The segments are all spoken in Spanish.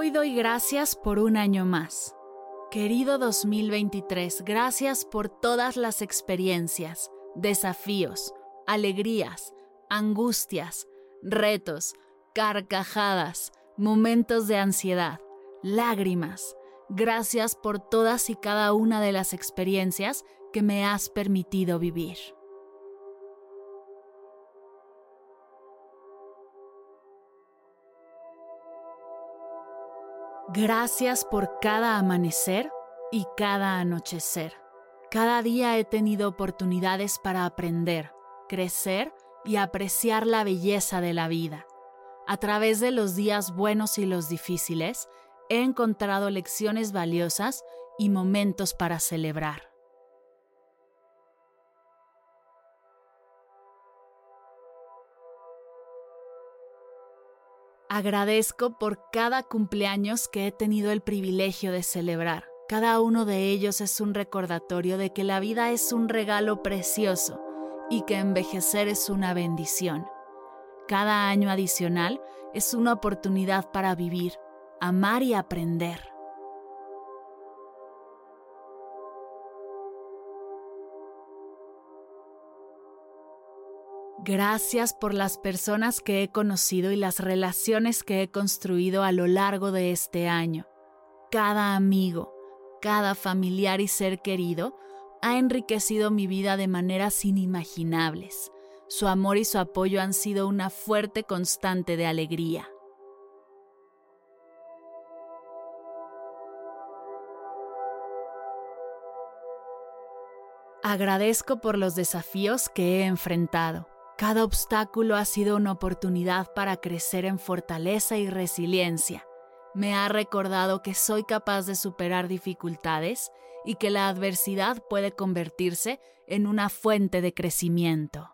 Hoy doy gracias por un año más. Querido 2023, gracias por todas las experiencias, desafíos, alegrías, angustias, retos, carcajadas, momentos de ansiedad, lágrimas. Gracias por todas y cada una de las experiencias que me has permitido vivir. Gracias por cada amanecer y cada anochecer. Cada día he tenido oportunidades para aprender, crecer y apreciar la belleza de la vida. A través de los días buenos y los difíciles, he encontrado lecciones valiosas y momentos para celebrar. Agradezco por cada cumpleaños que he tenido el privilegio de celebrar. Cada uno de ellos es un recordatorio de que la vida es un regalo precioso y que envejecer es una bendición. Cada año adicional es una oportunidad para vivir, amar y aprender. Gracias por las personas que he conocido y las relaciones que he construido a lo largo de este año. Cada amigo, cada familiar y ser querido ha enriquecido mi vida de maneras inimaginables. Su amor y su apoyo han sido una fuerte constante de alegría. Agradezco por los desafíos que he enfrentado cada obstáculo ha sido una oportunidad para crecer en fortaleza y resiliencia. Me ha recordado que soy capaz de superar dificultades y que la adversidad puede convertirse en una fuente de crecimiento.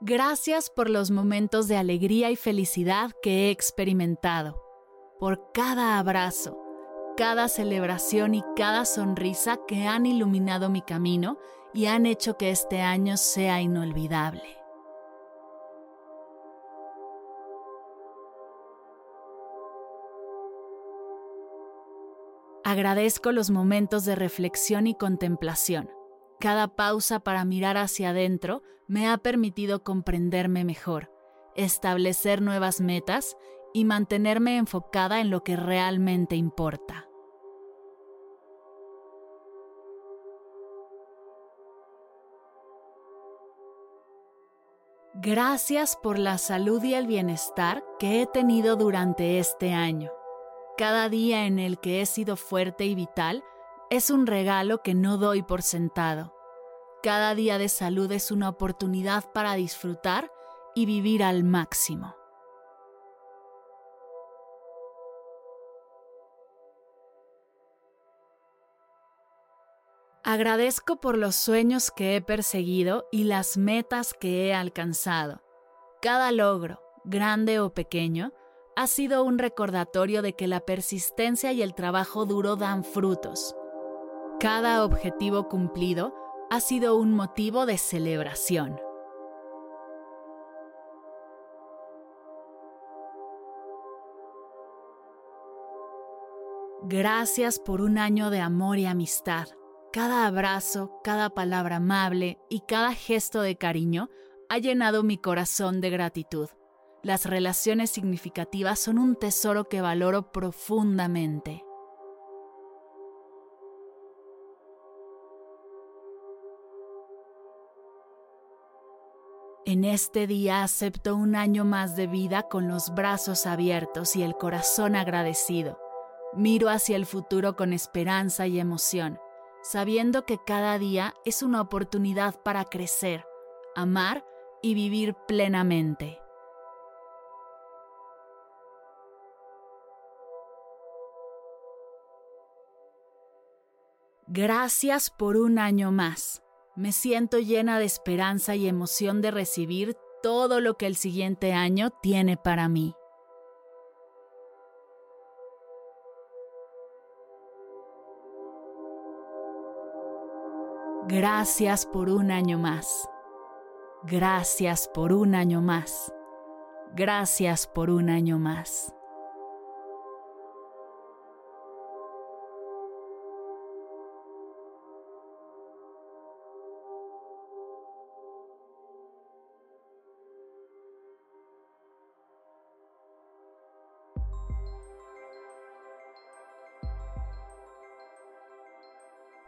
Gracias por los momentos de alegría y felicidad que he experimentado, por cada abrazo, cada celebración y cada sonrisa que han iluminado mi camino y han hecho que este año sea inolvidable. Agradezco los momentos de reflexión y contemplación. Cada pausa para mirar hacia adentro me ha permitido comprenderme mejor, establecer nuevas metas y mantenerme enfocada en lo que realmente importa. Gracias por la salud y el bienestar que he tenido durante este año. Cada día en el que he sido fuerte y vital es un regalo que no doy por sentado. Cada día de salud es una oportunidad para disfrutar y vivir al máximo. Agradezco por los sueños que he perseguido y las metas que he alcanzado. Cada logro, grande o pequeño, ha sido un recordatorio de que la persistencia y el trabajo duro dan frutos. Cada objetivo cumplido ha sido un motivo de celebración. Gracias por un año de amor y amistad. Cada abrazo, cada palabra amable y cada gesto de cariño ha llenado mi corazón de gratitud. Las relaciones significativas son un tesoro que valoro profundamente. En este día acepto un año más de vida con los brazos abiertos y el corazón agradecido. Miro hacia el futuro con esperanza y emoción, sabiendo que cada día es una oportunidad para crecer, amar y vivir plenamente. Gracias por un año más. Me siento llena de esperanza y emoción de recibir todo lo que el siguiente año tiene para mí. Gracias por un año más. Gracias por un año más. Gracias por un año más.